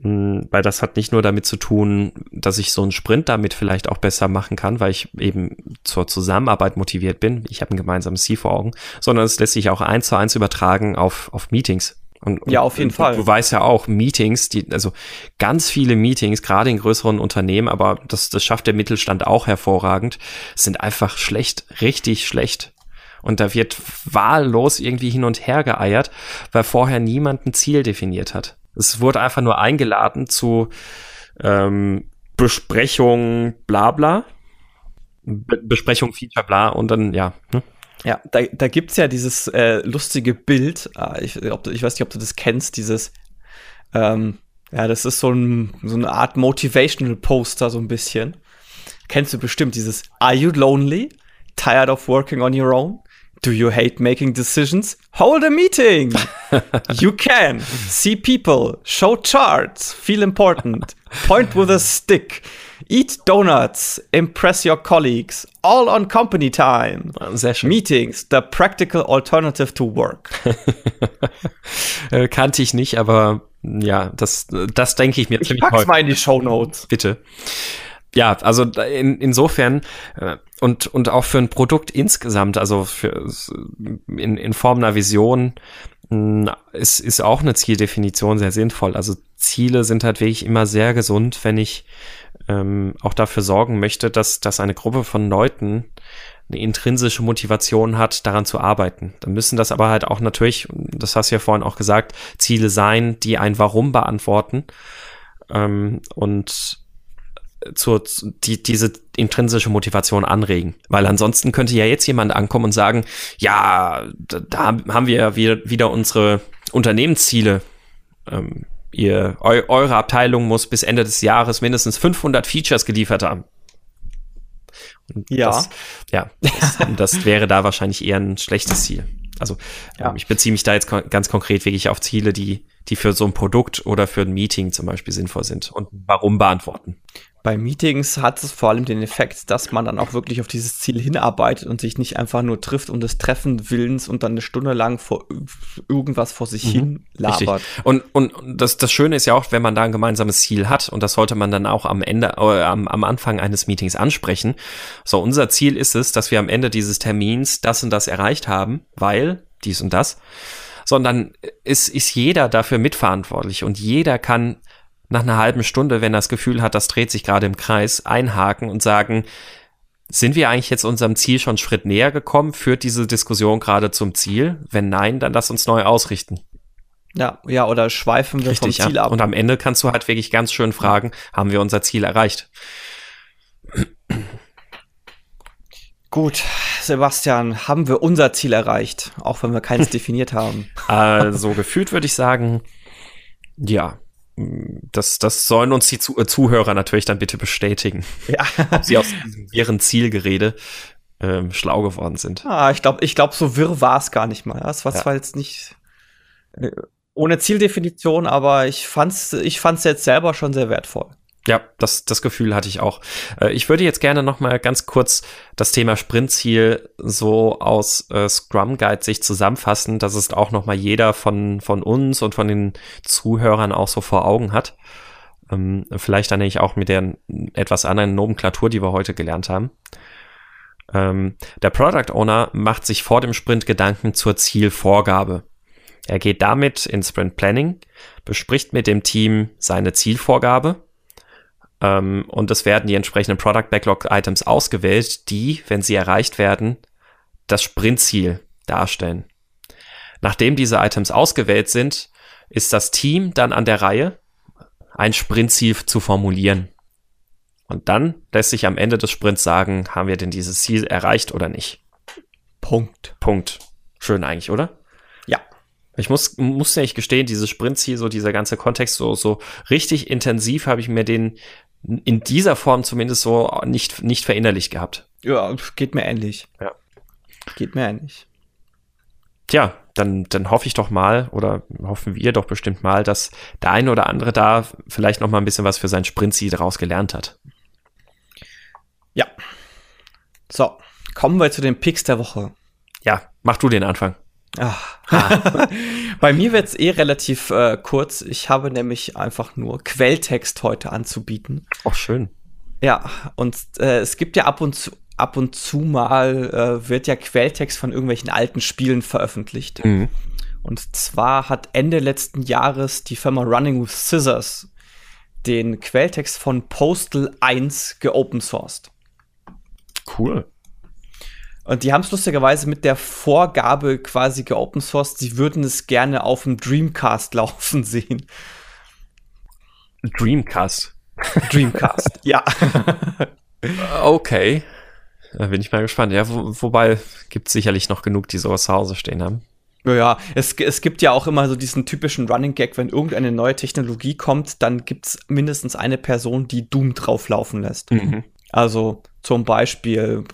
Hm, weil das hat nicht nur damit zu tun, dass ich so einen Sprint damit vielleicht auch besser machen kann, weil ich eben zur Zusammenarbeit motiviert bin. Ich habe ein gemeinsames Ziel vor Augen, sondern es lässt sich auch eins zu eins übertragen auf, auf Meetings. Und, ja, auf jeden du, Fall. Du weißt ja auch, Meetings, die, also ganz viele Meetings, gerade in größeren Unternehmen, aber das, das schafft der Mittelstand auch hervorragend, sind einfach schlecht, richtig schlecht. Und da wird wahllos irgendwie hin und her geeiert, weil vorher niemand ein Ziel definiert hat. Es wurde einfach nur eingeladen zu ähm, Besprechung bla bla. Be Besprechung Feature bla und dann, ja. Ne? Ja, da, da gibt's ja dieses äh, lustige Bild, äh, ich, ob, ich weiß nicht, ob du das kennst, dieses, ähm, ja, das ist so, ein, so eine Art Motivational Poster, so ein bisschen. Kennst du bestimmt dieses Are you lonely? Tired of working on your own? Do you hate making decisions? Hold a meeting. you can. See people. Show charts. Feel important. Point with a stick. Eat donuts. Impress your colleagues. All on company time. Sehr schön. Meetings. The practical alternative to work. Äh, kannte ich nicht, aber ja, das, das denke ich mir ich ziemlich pack's mal in die Show Notes. Bitte ja, also in, insofern äh, und, und auch für ein Produkt insgesamt, also für, in, in Form einer Vision, ist, ist auch eine Zieldefinition sehr sinnvoll. Also Ziele sind halt wirklich immer sehr gesund, wenn ich ähm, auch dafür sorgen möchte, dass, dass eine Gruppe von Leuten eine intrinsische Motivation hat, daran zu arbeiten. Dann müssen das aber halt auch natürlich, das hast du ja vorhin auch gesagt, Ziele sein, die ein Warum beantworten. Ähm, und zur, die, diese intrinsische Motivation anregen. Weil ansonsten könnte ja jetzt jemand ankommen und sagen, ja, da, da haben wir ja wieder, wieder unsere Unternehmensziele. Ähm, ihr, eu, eure Abteilung muss bis Ende des Jahres mindestens 500 Features geliefert haben. Und ja. Das, ja, das, das wäre da wahrscheinlich eher ein schlechtes Ziel. Also ja. ähm, ich beziehe mich da jetzt ganz konkret wirklich auf Ziele, die, die für so ein Produkt oder für ein Meeting zum Beispiel sinnvoll sind und warum beantworten bei Meetings hat es vor allem den Effekt, dass man dann auch wirklich auf dieses Ziel hinarbeitet und sich nicht einfach nur trifft um des Treffen Willens und dann eine Stunde lang vor irgendwas vor sich mhm, hin labert. Richtig. Und, und das, das Schöne ist ja auch, wenn man da ein gemeinsames Ziel hat und das sollte man dann auch am Ende, äh, am, am Anfang eines Meetings ansprechen. So, unser Ziel ist es, dass wir am Ende dieses Termins das und das erreicht haben, weil dies und das sondern ist, ist jeder dafür mitverantwortlich und jeder kann nach einer halben Stunde, wenn er das Gefühl hat, das dreht sich gerade im Kreis, einhaken und sagen, sind wir eigentlich jetzt unserem Ziel schon einen Schritt näher gekommen? Führt diese Diskussion gerade zum Ziel? Wenn nein, dann lass uns neu ausrichten. Ja, ja, oder schweifen wir Richtig, vom Ziel ja. ab. Und am Ende kannst du halt wirklich ganz schön fragen, haben wir unser Ziel erreicht? Gut, Sebastian, haben wir unser Ziel erreicht, auch wenn wir keins definiert haben? Also gefühlt würde ich sagen, ja das, das sollen uns die Zuhörer natürlich dann bitte bestätigen. Ja. Ob sie aus ihren Zielgerede ähm, schlau geworden sind. Ah, ich glaube, ich glaube, so wirr war es gar nicht mal. Das war ja. zwar jetzt nicht äh, ohne Zieldefinition, aber ich fand's, ich fand's jetzt selber schon sehr wertvoll. Ja, das, das Gefühl hatte ich auch. Äh, ich würde jetzt gerne noch mal ganz kurz das Thema Sprintziel so aus äh, Scrum Guide sich zusammenfassen, dass es auch noch mal jeder von, von uns und von den Zuhörern auch so vor Augen hat. Ähm, vielleicht dann nämlich auch mit der etwas anderen Nomenklatur, die wir heute gelernt haben. Ähm, der Product Owner macht sich vor dem Sprint Gedanken zur Zielvorgabe. Er geht damit in Sprint Planning, bespricht mit dem Team seine Zielvorgabe ähm, und es werden die entsprechenden Product Backlog Items ausgewählt, die, wenn sie erreicht werden, das Sprintziel darstellen. Nachdem diese Items ausgewählt sind, ist das Team dann an der Reihe, ein Sprintziel zu formulieren. Und dann lässt sich am Ende des Sprints sagen, haben wir denn dieses Ziel erreicht oder nicht. Punkt. Punkt. Schön eigentlich, oder? Ja. Ich muss, muss ja nicht gestehen, dieses Sprintziel, so dieser ganze Kontext, so, so richtig intensiv habe ich mir den in dieser Form zumindest so nicht, nicht verinnerlicht gehabt. Ja, geht mir ähnlich. Ja. Geht mir ähnlich. Tja, dann, dann hoffe ich doch mal oder hoffen wir doch bestimmt mal, dass der eine oder andere da vielleicht noch mal ein bisschen was für sein Sprintziel daraus gelernt hat. Ja. So, kommen wir zu den Picks der Woche. Ja, mach du den Anfang. Ach. Bei mir wird es eh relativ äh, kurz. Ich habe nämlich einfach nur Quelltext heute anzubieten. Ach, schön. Ja, und äh, es gibt ja ab und zu, ab und zu mal äh, wird ja Quelltext von irgendwelchen alten Spielen veröffentlicht. Mhm. Und zwar hat Ende letzten Jahres die Firma Running with Scissors den Quelltext von Postal 1 geopen sourced. Cool. Und die haben es lustigerweise mit der Vorgabe quasi geopen sourced, sie würden es gerne auf dem Dreamcast laufen sehen. Dreamcast. Dreamcast, ja. okay. Da bin ich mal gespannt. Ja, wo, wobei gibt es sicherlich noch genug, die sowas zu Hause stehen haben. Ja, es, es gibt ja auch immer so diesen typischen Running Gag, wenn irgendeine neue Technologie kommt, dann gibt es mindestens eine Person, die Doom drauflaufen lässt. Mhm. Also zum Beispiel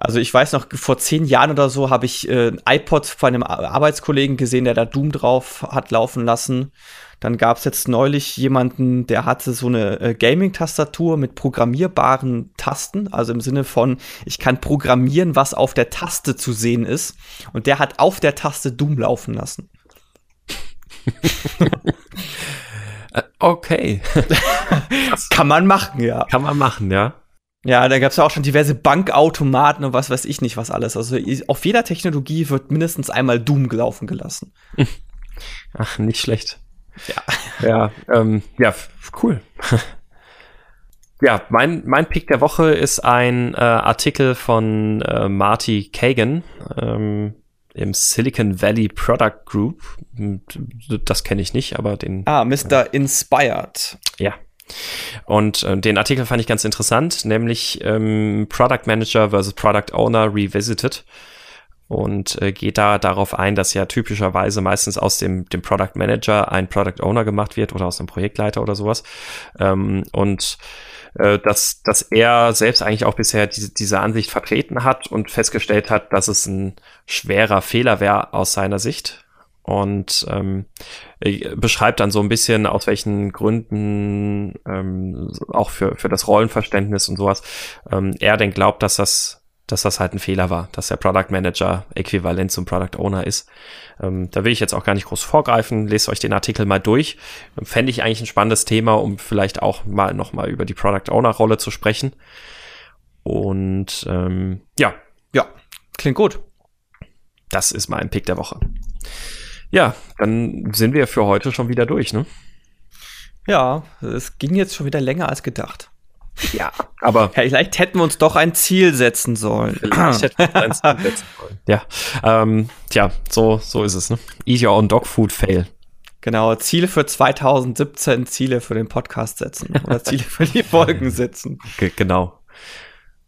also ich weiß noch, vor zehn Jahren oder so habe ich äh, ein iPod von einem Arbeitskollegen gesehen, der da Doom drauf hat laufen lassen. Dann gab es jetzt neulich jemanden, der hatte so eine äh, Gaming-Tastatur mit programmierbaren Tasten, also im Sinne von, ich kann programmieren, was auf der Taste zu sehen ist. Und der hat auf der Taste Doom laufen lassen. Äh, okay. kann man machen, ja. Kann man machen, ja. Ja, da gab es ja auch schon diverse Bankautomaten und was weiß ich nicht, was alles. Also auf jeder Technologie wird mindestens einmal Doom gelaufen gelassen. Ach, nicht schlecht. Ja. Ja, ähm, ja, cool. ja, mein, mein Pick der Woche ist ein äh, Artikel von äh, Marty Kagan ähm, im Silicon Valley Product Group. Das kenne ich nicht, aber den. Ah, Mr. Äh, Inspired. Ja, und äh, den Artikel fand ich ganz interessant, nämlich ähm, Product Manager versus Product Owner Revisited und äh, geht da darauf ein, dass ja typischerweise meistens aus dem, dem Product Manager ein Product Owner gemacht wird oder aus dem Projektleiter oder sowas. Ähm, und äh, dass, dass er selbst eigentlich auch bisher diese, diese Ansicht vertreten hat und festgestellt hat, dass es ein schwerer Fehler wäre aus seiner Sicht und ähm, beschreibt dann so ein bisschen, aus welchen Gründen ähm, auch für, für das Rollenverständnis und sowas ähm, er denn glaubt, dass das, dass das halt ein Fehler war, dass der Product Manager äquivalent zum Product Owner ist. Ähm, da will ich jetzt auch gar nicht groß vorgreifen, lest euch den Artikel mal durch. Fände ich eigentlich ein spannendes Thema, um vielleicht auch mal nochmal über die Product Owner Rolle zu sprechen. Und ähm, ja. Ja, klingt gut. Das ist mein Pick der Woche. Ja, dann sind wir für heute schon wieder durch, ne? Ja, es ging jetzt schon wieder länger als gedacht. Ja, aber. Vielleicht hätten wir uns doch ein Ziel setzen sollen. Vielleicht hätten wir uns ein Ziel setzen sollen. Ja, ähm, tja, so, so ist es, ne? Eat your own dog food fail. Genau, Ziele für 2017, Ziele für den Podcast setzen oder Ziele für die Folgen setzen. Genau.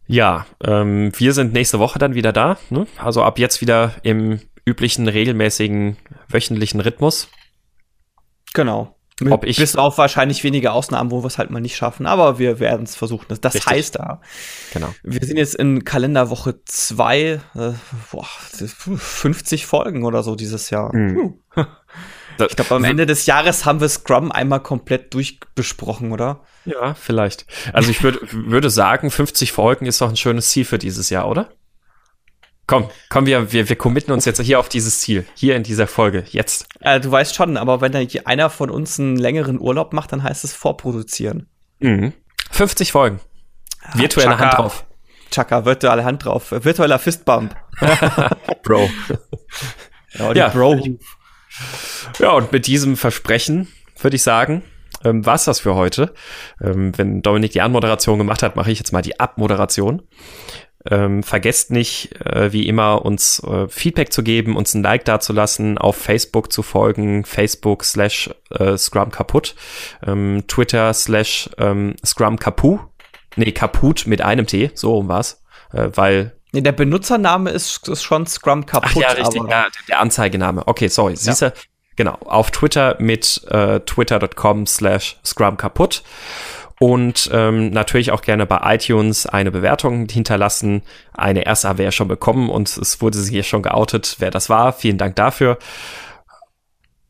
Ja, ähm, wir sind nächste Woche dann wieder da. Ne? Also ab jetzt wieder im üblichen, regelmäßigen, wöchentlichen Rhythmus. Genau. Ob ich Bis auf wahrscheinlich wenige Ausnahmen, wo wir es halt mal nicht schaffen, aber wir werden es versuchen. Das, das heißt da. Genau. Wir sind jetzt in Kalenderwoche 2, äh, 50 Folgen oder so dieses Jahr. Mhm. Ich glaube, am Ende des Jahres haben wir Scrum einmal komplett durchbesprochen, oder? Ja, vielleicht. Also ich würd, würde sagen, 50 Folgen ist doch ein schönes Ziel für dieses Jahr, oder? Komm, komm, wir, wir, wir committen uns jetzt hier auf dieses Ziel. Hier in dieser Folge. Jetzt. Äh, du weißt schon, aber wenn da einer von uns einen längeren Urlaub macht, dann heißt es vorproduzieren. Mhm. 50 Folgen. Virtuelle Chaka, Hand drauf. Chaka, virtuelle Hand drauf. Virtueller Fistbump. Bro. ja, ja. Bro. Ja, und mit diesem Versprechen würde ich sagen, ähm, war's das für heute. Ähm, wenn Dominik die Anmoderation gemacht hat, mache ich jetzt mal die Abmoderation. Ähm, vergesst nicht, äh, wie immer, uns äh, Feedback zu geben, uns ein Like dazulassen, auf Facebook zu folgen, Facebook slash äh, Scrum kaputt, ähm, Twitter slash ähm, Scrum kapu, nee, kaputt mit einem T, so um was, äh, weil Nee, der Benutzername ist, ist schon Scrum kaputt. Ach ja, richtig, ja, der Anzeigename. Okay, sorry. Siehst du, genau, auf Twitter mit äh, twitter.com slash Scrum kaputt und ähm, natürlich auch gerne bei iTunes eine Bewertung hinterlassen. Eine erste haben wir ja schon bekommen und es wurde sich hier schon geoutet, wer das war. Vielen Dank dafür.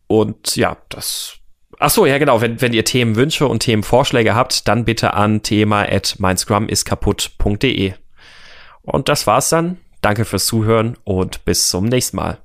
Und ja, das. Ach so, ja genau. Wenn, wenn ihr Themenwünsche und Themenvorschläge habt, dann bitte an thema at meinscrumiskaputt.de. Und das war's dann. Danke fürs Zuhören und bis zum nächsten Mal.